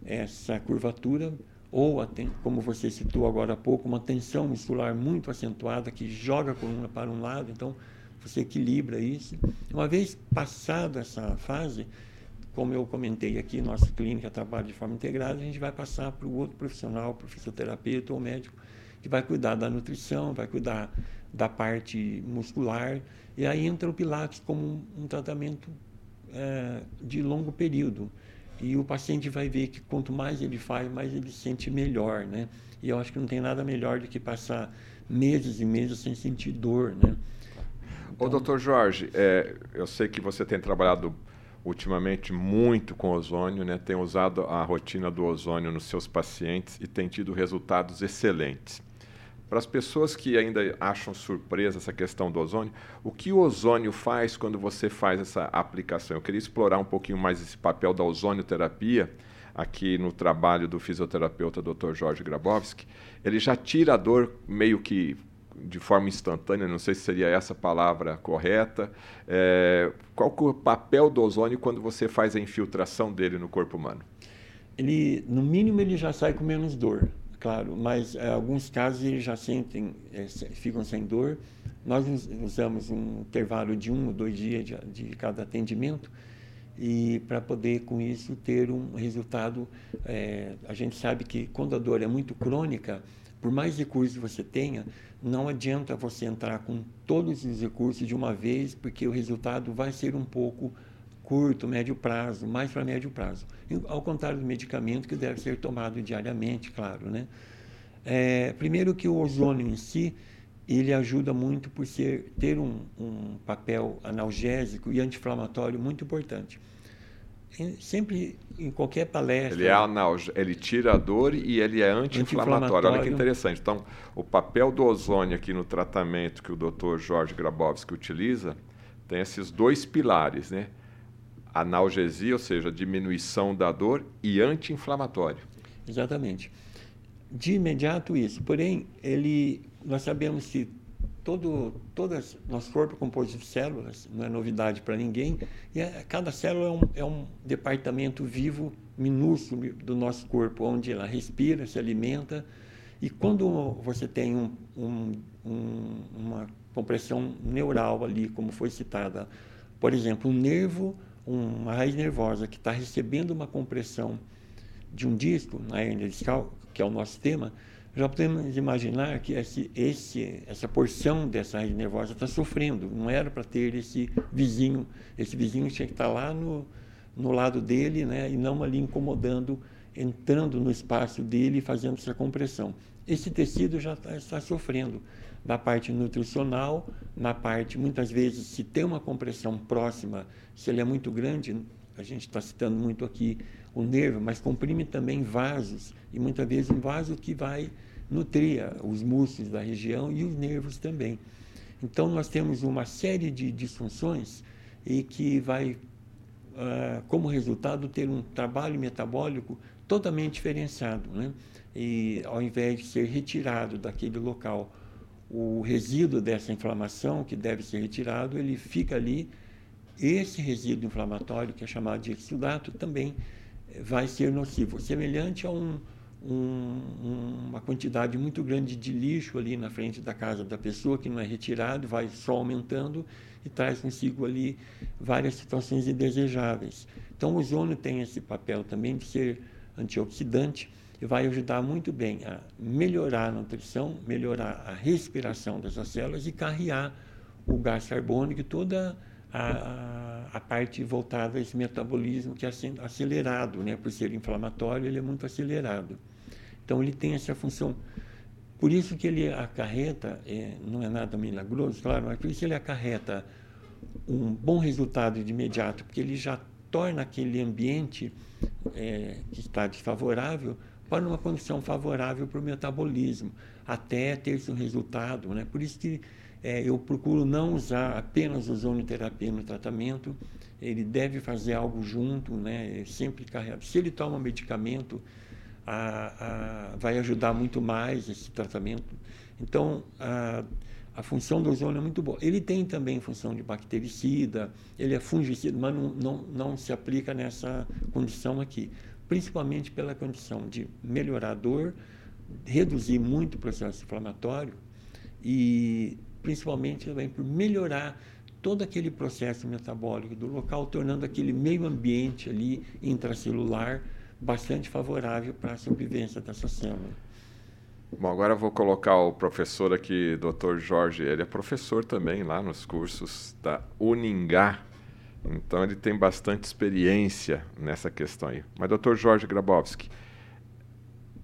essa curvatura ou, como você citou agora há pouco, uma tensão muscular muito acentuada que joga a coluna para um lado, então você equilibra isso. Uma vez passada essa fase, como eu comentei aqui, nossa clínica trabalha de forma integrada, a gente vai passar para o outro profissional, para o fisioterapeuta ou médico, que vai cuidar da nutrição, vai cuidar da parte muscular, e aí entra o Pilates como um, tratamento é, de longo período. E o paciente vai ver que quanto mais ele faz, mais ele se sente melhor, né? E eu acho que não tem nada melhor do que passar meses e meses sem sentir dor, né?
Então... Ô, doutor Jorge, é, eu sei que você tem trabalhado ultimamente muito com ozônio, né? Tem usado a rotina do ozônio nos seus pacientes e tem tido resultados excelentes. Para as pessoas que ainda acham surpresa essa questão do ozônio, o que o ozônio faz quando você faz essa aplicação? Eu queria explorar um pouquinho mais esse papel da ozonioterapia aqui no trabalho do fisioterapeuta Dr. Jorge Grabowski. Ele já tira a dor meio que de forma instantânea, não sei se seria essa a palavra correta. É, qual é o papel do ozônio quando você faz a infiltração dele no corpo humano?
Ele, no mínimo, ele já sai com menos dor claro, mas eh, alguns casos eles já sentem, é, ficam sem dor. Nós usamos um intervalo de um ou dois dias de, de cada atendimento e para poder com isso ter um resultado. É, a gente sabe que quando a dor é muito crônica, por mais recursos você tenha, não adianta você entrar com todos os recursos de uma vez, porque o resultado vai ser um pouco curto, médio prazo, mais para médio prazo. Ao contrário do medicamento que deve ser tomado diariamente, claro, né? É, primeiro que o ozônio em si, ele ajuda muito por ser, ter um, um papel analgésico e anti-inflamatório muito importante. Sempre em qualquer palestra.
Ele é analg... ele tira a dor e ele é anti-inflamatório. Olha que interessante. Então, o papel do ozônio aqui no tratamento que o Dr. Jorge Grabowski utiliza tem esses dois pilares, né? analgesia, ou seja, diminuição da dor, e anti-inflamatório.
Exatamente. De imediato isso. Porém, ele, nós sabemos que todo, todas, nosso corpo é composto de células, não é novidade para ninguém, e é, cada célula é um, é um departamento vivo minúsculo do nosso corpo, onde ela respira, se alimenta, e quando você tem um, um, um, uma compressão neural ali, como foi citada, por exemplo, um nervo uma raiz nervosa que está recebendo uma compressão de um disco, na hernia discal, que é o nosso tema, já podemos imaginar que esse, esse, essa porção dessa raiz nervosa está sofrendo. Não era para ter esse vizinho. Esse vizinho tinha que estar tá lá no, no lado dele né, e não ali incomodando, entrando no espaço dele e fazendo essa compressão. Esse tecido já está, está sofrendo na parte nutricional, na parte, muitas vezes, se tem uma compressão próxima, se ele é muito grande, a gente está citando muito aqui o nervo, mas comprime também vasos, e muitas vezes um vaso que vai nutrir os músculos da região e os nervos também. Então, nós temos uma série de disfunções e que vai, uh, como resultado, ter um trabalho metabólico totalmente diferenciado. Né? E ao invés de ser retirado daquele local o resíduo dessa inflamação que deve ser retirado, ele fica ali. Esse resíduo inflamatório, que é chamado de exudato, também eh, vai ser nocivo, semelhante a um, um, uma quantidade muito grande de lixo ali na frente da casa da pessoa que não é retirado, vai só aumentando e traz consigo ali várias situações indesejáveis. Então, o ozônio tem esse papel também de ser antioxidante e vai ajudar muito bem a melhorar a nutrição, melhorar a respiração dessas células e carrear o gás carbônico e toda a, a, a, parte voltada a esse metabolismo que é acelerado, né? Por ser inflamatório, ele é muito acelerado. Então ele tem essa função. Por isso que ele acarreta, é, não é nada milagroso, claro, mas por isso ele acarreta um bom resultado de imediato, porque ele já torna aquele ambiente é, que está desfavorável para uma condição favorável para o metabolismo, até ter seu resultado. Né? Por isso que é, eu procuro não usar apenas ozonioterapia no tratamento, ele deve fazer algo junto, né? sempre carregado. Se ele toma medicamento, a, a, vai ajudar muito mais esse tratamento. Então, a, a função do ozônio é muito boa. Ele tem também função de bactericida, ele é fungicida, mas não, não, não se aplica nessa condição aqui. Principalmente pela condição de melhorar a dor, reduzir muito o processo inflamatório e principalmente também por melhorar todo aquele processo metabólico do local, tornando aquele meio ambiente ali intracelular bastante favorável para a sobrevivência dessa célula.
Bom, agora vou colocar o professor aqui, Dr. Jorge. Ele é professor também lá nos cursos da Uningá. Então ele tem bastante experiência nessa questão aí. Mas, Dr. Jorge Grabowski,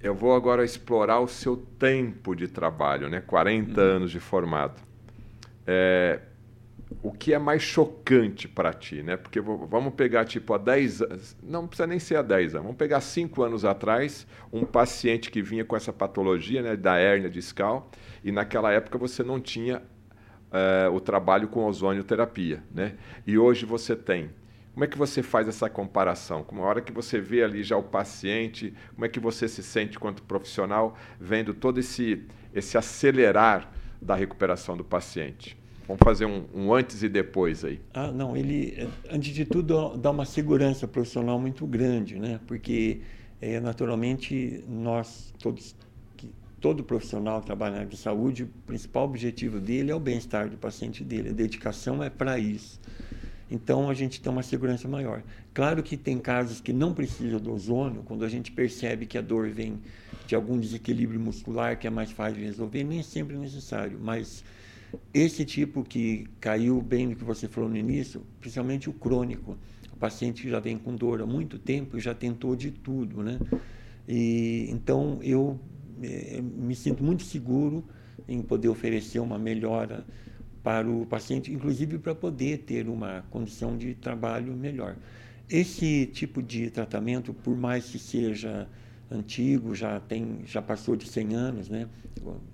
eu vou agora explorar o seu tempo de trabalho, né? 40 uhum. anos de formado. É, o que é mais chocante para ti, né? Porque vamos pegar tipo há 10 anos, não precisa nem ser há 10 anos, vamos pegar 5 anos atrás, um paciente que vinha com essa patologia, né, da hérnia discal, e naquela época você não tinha uh, o trabalho com ozonioterapia, né? E hoje você tem. Como é que você faz essa comparação? Como a hora que você vê ali já o paciente, como é que você se sente quanto profissional vendo todo esse esse acelerar da recuperação do paciente? Vamos fazer um, um, antes e depois aí.
Ah, não, ele, antes de tudo, dá uma segurança profissional muito grande, né? Porque, é, naturalmente, nós, todos, todo profissional que trabalha na área de saúde, o principal objetivo dele é o bem-estar do paciente dele, a dedicação é para isso. Então, a gente tem uma segurança maior. Claro que tem casos que não precisam do ozônio, quando a gente percebe que a dor vem de algum desequilíbrio muscular que é mais fácil de resolver, nem sempre é necessário, mas esse tipo que caiu bem no que você falou no início, principalmente o crônico, o paciente que já vem com dor há muito tempo e já tentou de tudo, né? E então eu é, me sinto muito seguro em poder oferecer uma melhora para o paciente, inclusive para poder ter uma condição de trabalho melhor. Esse tipo de tratamento, por mais que seja antigo, já tem, já passou de 100 anos, né?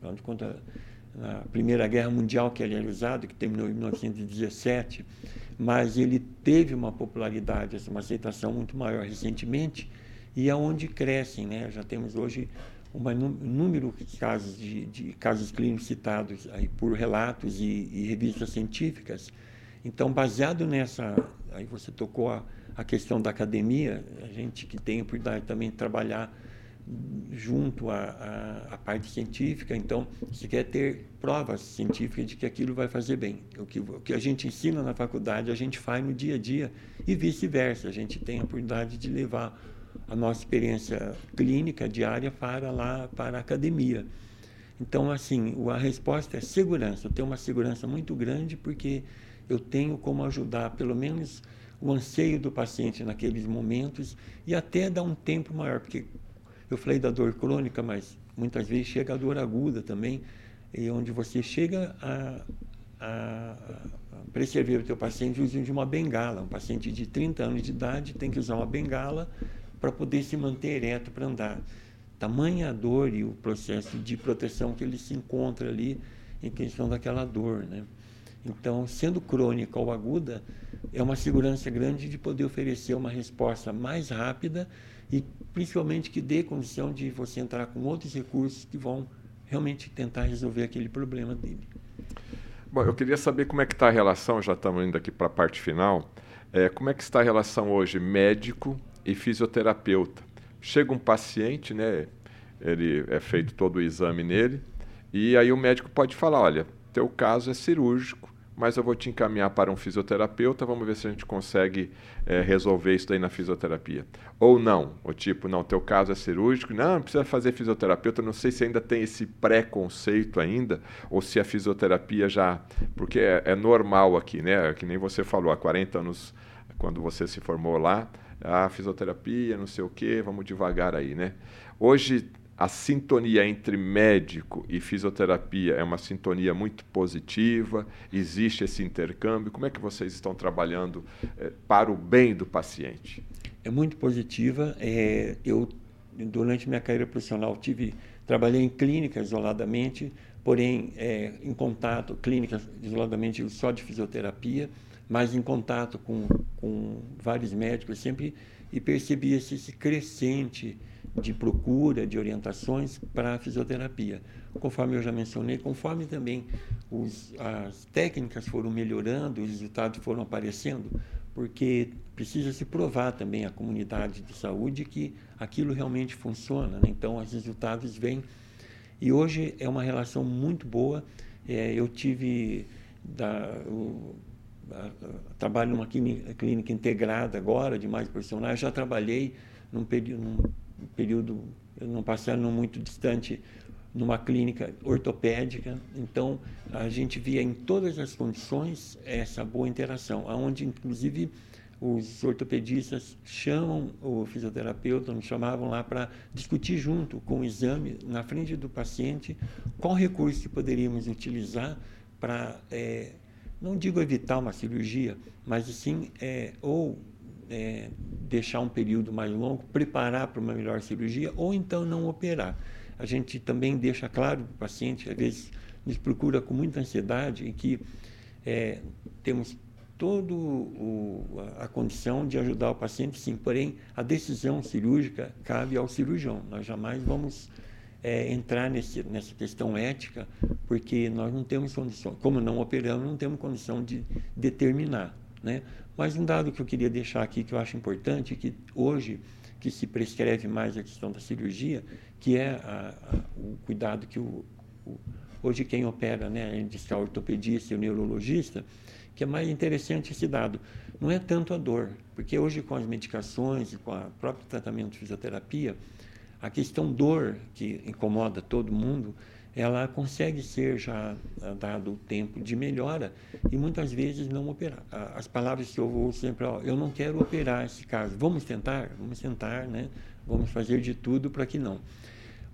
Quando conta na Primeira Guerra Mundial que ele era usado, que terminou em 1917, mas ele teve uma popularidade, uma aceitação muito maior recentemente, e é onde crescem, né? Já temos hoje um número de casos, de, de, casos clínicos citados aí por relatos e, e, revistas científicas. Então, baseado nessa, aí você tocou a, a questão da academia, a gente que tem a oportunidade também de trabalhar junto à, parte científica, então se quer ter provas científicas de que aquilo vai fazer bem. O que, o que a gente ensina na faculdade, a gente faz no dia a dia e vice-versa. A gente tem a oportunidade de levar a nossa experiência clínica diária para lá, para a academia. Então, assim, a resposta é segurança. Eu tenho uma segurança muito grande porque eu tenho como ajudar, pelo menos, o anseio do paciente naqueles momentos e até dar um tempo maior, porque eu falei da dor crônica, mas muitas vezes chega a dor aguda também, e onde você chega a, a, o teu paciente usando de uma bengala. Um paciente de 30 anos de idade tem que usar uma bengala para poder se manter ereto para andar. Tamanha a dor e o processo de proteção que ele se encontra ali em questão daquela dor, né? Então, sendo crônica ou aguda, é uma segurança grande de poder oferecer uma resposta mais rápida e principalmente que dê condição de você entrar com outros recursos que vão realmente tentar resolver aquele problema dele.
Bom, eu queria saber como é que está a relação, já estamos indo aqui para a parte final, é, como é que está a relação hoje médico e fisioterapeuta? Chega um paciente, né, ele é feito todo o exame nele, e aí o médico pode falar, olha, teu caso é cirúrgico, mas eu vou te encaminhar para um fisioterapeuta, vamos ver se a gente consegue é, resolver isso daí na fisioterapia. Ou não, o tipo, não, teu caso é cirúrgico, não, não precisa fazer fisioterapeuta, não sei se ainda tem esse preconceito ainda, ou se a fisioterapia já, porque é, é normal aqui, né, que nem você falou, há 40 anos, quando você se formou lá, a fisioterapia, não sei o quê, vamos devagar aí, né? Hoje a sintonia entre médico e fisioterapia é uma sintonia muito positiva, existe esse intercâmbio. Como é que vocês estão trabalhando é, para o bem do paciente?
É muito positiva. É, eu, durante minha carreira profissional, tive trabalhei em clínica isoladamente, porém é, em contato, clínica isoladamente só de fisioterapia, mas em contato com, com vários médicos sempre e percebi esse crescente de procura, de orientações para a fisioterapia. Conforme eu já mencionei, conforme também os, as técnicas foram melhorando, os resultados foram aparecendo, porque precisa se provar também à comunidade de saúde que aquilo realmente funciona. Né? Então, os resultados vêm. E hoje é uma relação muito boa. É, eu tive da, trabalho numa clínica, clínica, integrada agora, de mais profissionais. Já trabalhei num período, num período, não passando muito distante, numa clínica ortopédica. Então, a gente via em todas as condições essa boa interação, onde, inclusive, os ortopedistas chamam o fisioterapeuta, nos chamavam lá para discutir junto com o exame, na frente do paciente, qual recurso que poderíamos utilizar para é, não digo evitar uma cirurgia, mas sim é, ou é, deixar um período mais longo, preparar para uma melhor cirurgia, ou então não operar. A gente também deixa claro para o paciente, às vezes nos procura com muita ansiedade, em que é, temos toda a condição de ajudar o paciente, sim, porém a decisão cirúrgica cabe ao cirurgião. Nós jamais vamos é, entrar nesse, nessa questão ética, porque nós não temos condição, como não operamos, não temos condição de determinar. Né? Mas um dado que eu queria deixar aqui, que eu acho importante, que hoje que se prescreve mais a questão da cirurgia, que é a, a, o cuidado que o, o, hoje quem opera, né, diz que a ortopedista e o neurologista, que é mais interessante esse dado. Não é tanto a dor, porque hoje com as medicações e com o próprio tratamento de fisioterapia, a questão dor, que incomoda todo mundo, ela consegue ser já ah, dado o tempo de melhora e muitas vezes não operar. As palavras que eu vou sempre, ó, eu não quero operar esse caso. Vamos tentar? Vamos tentar, né? Vamos fazer de tudo para que não.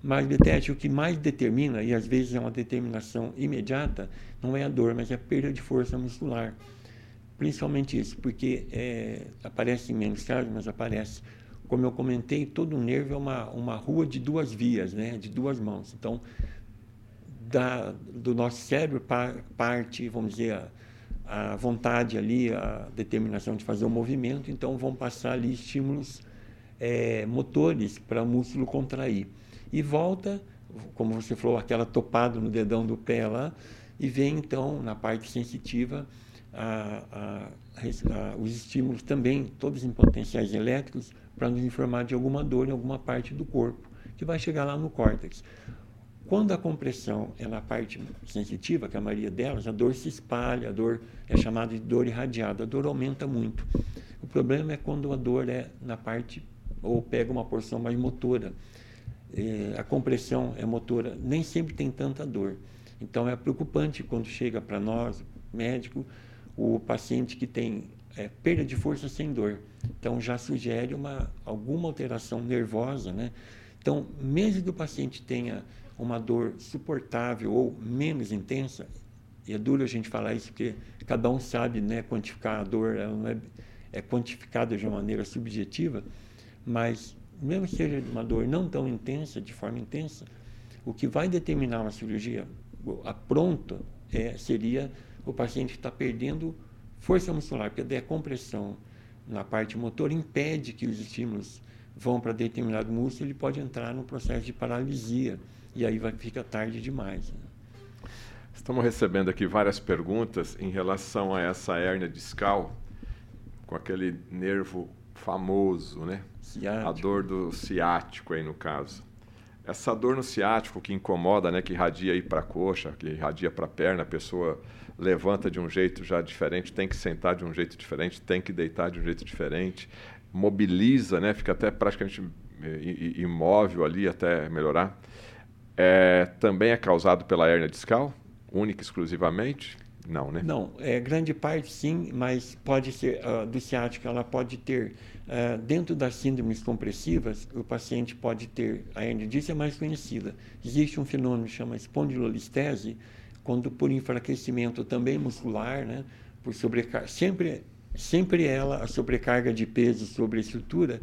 Mas, Betete, o que mais determina, e às vezes é uma determinação imediata, não é a dor, mas é a perda de força muscular. Principalmente isso, porque é, aparece em menos casos, mas aparece como eu comentei, todo nervo é uma, uma rua de duas vias, né? de duas mãos. Então, da, do nosso cérebro parte, vamos dizer, a, a, vontade ali, a determinação de fazer o movimento, então vão passar ali estímulos é, motores para o músculo contrair. E volta, como você falou, aquela topada no dedão do pé lá, e vem então na parte sensitiva a, a, os estímulos também, todos em potenciais elétricos, para nos informar de alguma dor em alguma parte do corpo, que vai chegar lá no córtex. Quando a compressão é na parte sensitiva, que é a maioria delas, a dor se espalha, a dor é chamada de dor irradiada, a dor aumenta muito. O problema é quando a dor é na parte, ou pega uma porção mais motora. É, a compressão é motora, nem sempre tem tanta dor. Então é preocupante quando chega para nós, médico, o paciente que tem é, perda de força sem dor. Então já sugere uma, alguma alteração nervosa, né? Então, mesmo que o paciente tenha uma dor suportável ou menos intensa, e é duro a gente falar isso porque cada um sabe né, quantificar a dor, ela não é, é quantificada de uma maneira subjetiva, mas mesmo que seja uma dor não tão intensa, de forma intensa, o que vai determinar uma cirurgia a pronta é, seria o paciente que está perdendo força muscular, porque a compressão na parte motor impede que os estímulos vão para determinado músculo, ele pode entrar no processo de paralisia e aí vai, fica tarde demais. Né?
Estamos recebendo aqui várias perguntas em relação a essa hérnia discal, com aquele nervo famoso, né?
Ciático.
A dor do ciático aí no caso. Essa dor no ciático que incomoda, né, que irradia aí para a coxa, que irradia para a perna, a pessoa levanta de um jeito já diferente, tem que sentar de um jeito diferente, tem que deitar de um jeito diferente, mobiliza, né, fica até praticamente eh, imóvel ali até melhorar. É, também é causado pela hérnia discal, única e exclusivamente? Não, né?
Não, é, grande parte sim, mas pode ser, uh, do ciático, ela pode ter, uh, dentro das síndromes compressivas, o paciente pode ter, a hernia mais conhecida. Existe um fenômeno que chama espondilolistese, quando por enfraquecimento também muscular, né, por sobrecarga, sempre, sempre ela, a sobrecarga de peso sobre a estrutura,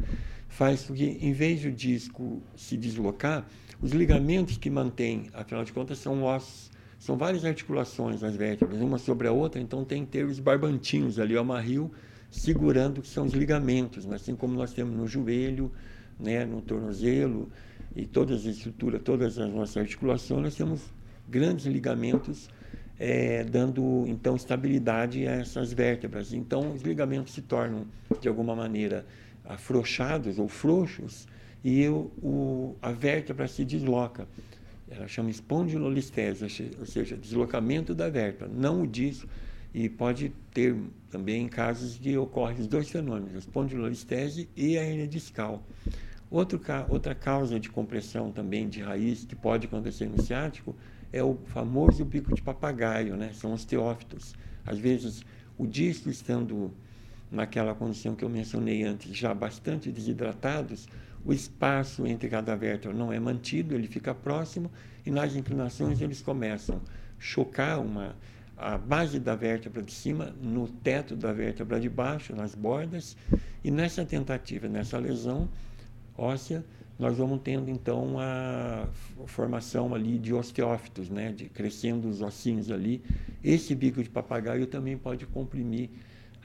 faz com que, em vez do disco se deslocar, os ligamentos que mantêm, afinal de contas, são ossos são várias articulações nas vértebras, uma sobre a outra, então tem que ter os barbantinhos ali, o amarrio, segurando que são os ligamentos, né? assim como nós temos no joelho, né, no tornozelo e todas as estruturas, todas as nossas articulações, nós temos grandes ligamentos é, dando então estabilidade a essas vértebras. Então os ligamentos se tornam de alguma maneira afrouxados ou frouxos e o, o, a vértebra se desloca ela chama espondilolistese, ou seja, deslocamento da vértebra, não o disco, e pode ter também casos de ocorrem os dois fenômenos, a espondilolistese e a hernia discal. Outro, outra causa de compressão também de raiz que pode acontecer no ciático é o famoso bico de papagaio, né? são os teófitos. Às vezes, o disco estando naquela condição que eu mencionei antes, já bastante desidratados, o espaço entre cada vértebra não é mantido, ele fica próximo e nas inclinações eles começam a chocar uma, a base da vértebra de cima no teto da vértebra de baixo, nas bordas, e nessa tentativa, nessa lesão óssea, nós vamos tendo então a formação ali de osteófitos, né, de crescendo os ossinhos ali. Esse bico de papagaio também pode comprimir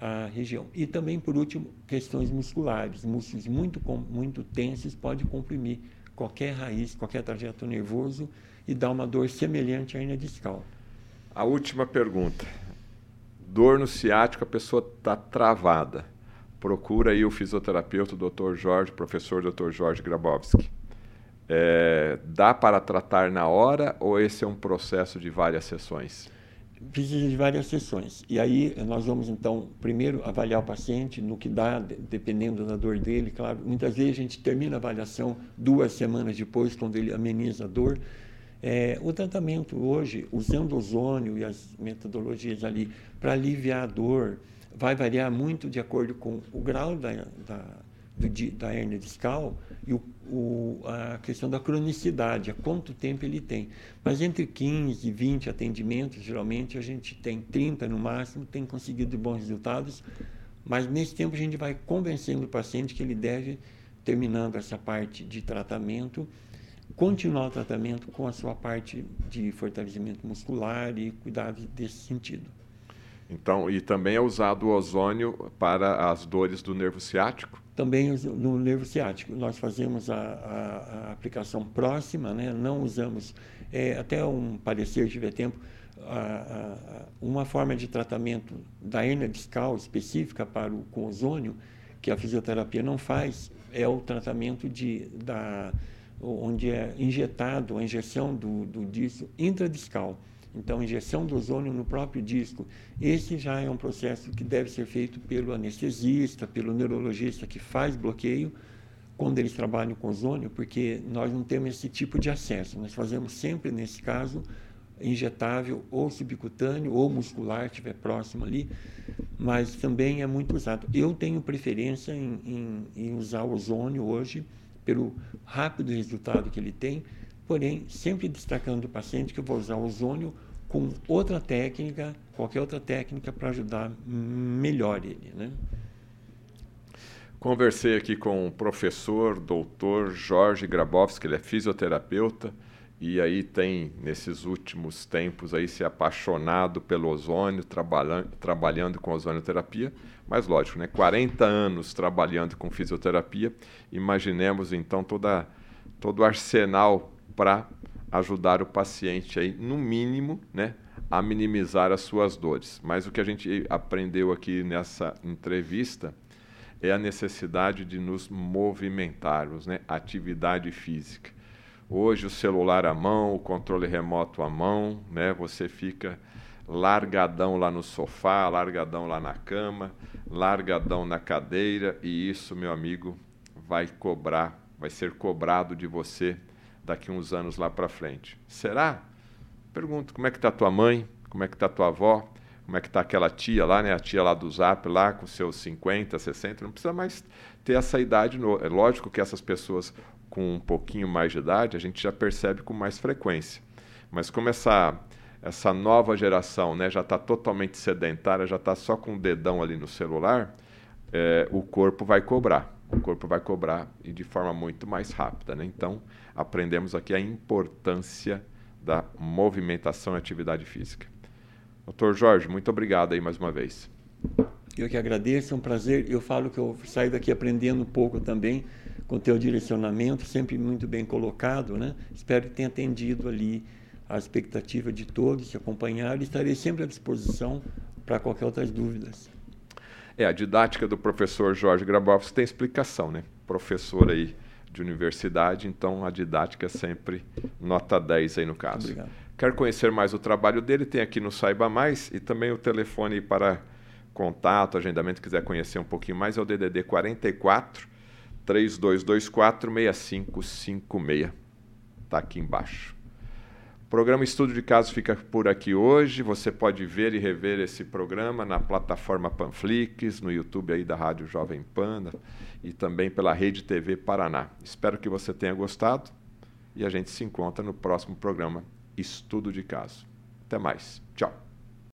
a região. E também, por último, questões musculares. Músculos muito, muito tensos podem comprimir qualquer raiz, qualquer trajeto nervoso e dar uma dor semelhante à hernia discal.
A última pergunta. Dor no ciático, a pessoa está travada. Procura aí o fisioterapeuta, o Dr. Jorge, professor Dr. Jorge Grabowski. É, dá para tratar na hora ou esse é um processo de várias sessões?
precisa de várias sessões. E aí nós vamos então primeiro avaliar o paciente no que dá, dependendo da dor dele, claro. Muitas vezes a gente termina a avaliação duas semanas depois, quando ele ameniza a dor. É, o tratamento hoje, usando ozônio e as metodologias ali para aliviar a dor, vai variar muito de acordo com o grau da, da do, da hernia discal e o, o, a questão da cronicidade, a quanto tempo ele tem. Mas entre 15 e 20 atendimentos, geralmente a gente tem 30 no máximo, tem conseguido bons resultados, mas nesse tempo a gente vai convencendo o paciente que ele deve, terminando essa parte de tratamento, continuar o tratamento com a sua parte de fortalecimento muscular e cuidados desse sentido.
Então, e também é usado o ozônio para as dores do nervo ciático?
Também no nervo ciático. Nós fazemos a, a, a aplicação próxima, né? não usamos, é, até um parecer, tiver tempo, a, uma forma de tratamento da hernia discal específica para o, com ozônio, que a fisioterapia não faz, é o tratamento de, da, onde é injetado, a injeção do, do disco intradiscal. Então, injeção do ozônio no próprio disco. Esse já é um processo que deve ser feito pelo anestesista, pelo neurologista que faz bloqueio quando eles trabalham com ozônio, porque nós não temos esse tipo de acesso. Nós fazemos sempre, nesse caso, injetável ou subcutâneo ou muscular, estiver próximo ali, mas também é muito usado. Eu tenho preferência em, em, em usar ozônio hoje, pelo rápido resultado que ele tem, porém sempre destacando o paciente que eu vou usar ozônio com outra técnica, qualquer outra técnica para ajudar melhor ele, né?
Conversei aqui com o professor, doutor Jorge Grabowski, ele é fisioterapeuta e aí tem, nesses últimos tempos, aí se apaixonado pelo ozônio, trabalhando, trabalhando com ozonioterapia, mas lógico, né? 40 anos trabalhando com fisioterapia, imaginemos então toda, todo o arsenal para ajudar o paciente aí, no mínimo, né, a minimizar as suas dores. Mas o que a gente aprendeu aqui nessa entrevista é a necessidade de nos movimentarmos, né, atividade física. Hoje o celular à mão, o controle remoto à mão, né? Você fica largadão lá no sofá, largadão lá na cama, largadão na cadeira e isso, meu amigo, vai cobrar, vai ser cobrado de você daqui uns anos lá para frente. Será? Pergunto, como é que está tua mãe? Como é que está tua avó? Como é que está aquela tia lá, né? A tia lá do Zap lá com seus 50, 60, não precisa mais ter essa idade. No... É lógico que essas pessoas com um pouquinho mais de idade, a gente já percebe com mais frequência. Mas como essa, essa nova geração né, já está totalmente sedentária, já está só com o dedão ali no celular, é, o corpo vai cobrar. O corpo vai cobrar e de forma muito mais rápida. Né? Então, aprendemos aqui a importância da movimentação e atividade física. Doutor Jorge, muito obrigado aí mais uma vez.
Eu que agradeço, é um prazer. Eu falo que eu saio daqui aprendendo um pouco também com o teu direcionamento, sempre muito bem colocado, né? Espero que tenha atendido ali a expectativa de todos que acompanharam e estarei sempre à disposição para qualquer outras dúvidas.
É, a didática do professor Jorge Grabowski tem explicação, né? Professor aí de universidade, então a didática é sempre nota 10 aí no caso. Obrigado. Quer conhecer mais o trabalho dele, tem aqui no Saiba Mais e também o telefone para contato, agendamento, quiser conhecer um pouquinho mais, é o DDD 44 3224 6556. Está aqui embaixo. Programa Estudo de Caso fica por aqui hoje. Você pode ver e rever esse programa na plataforma Panflix, no YouTube aí da Rádio Jovem Pan e também pela Rede TV Paraná. Espero que você tenha gostado e a gente se encontra no próximo programa Estudo de Caso. Até mais. Tchau.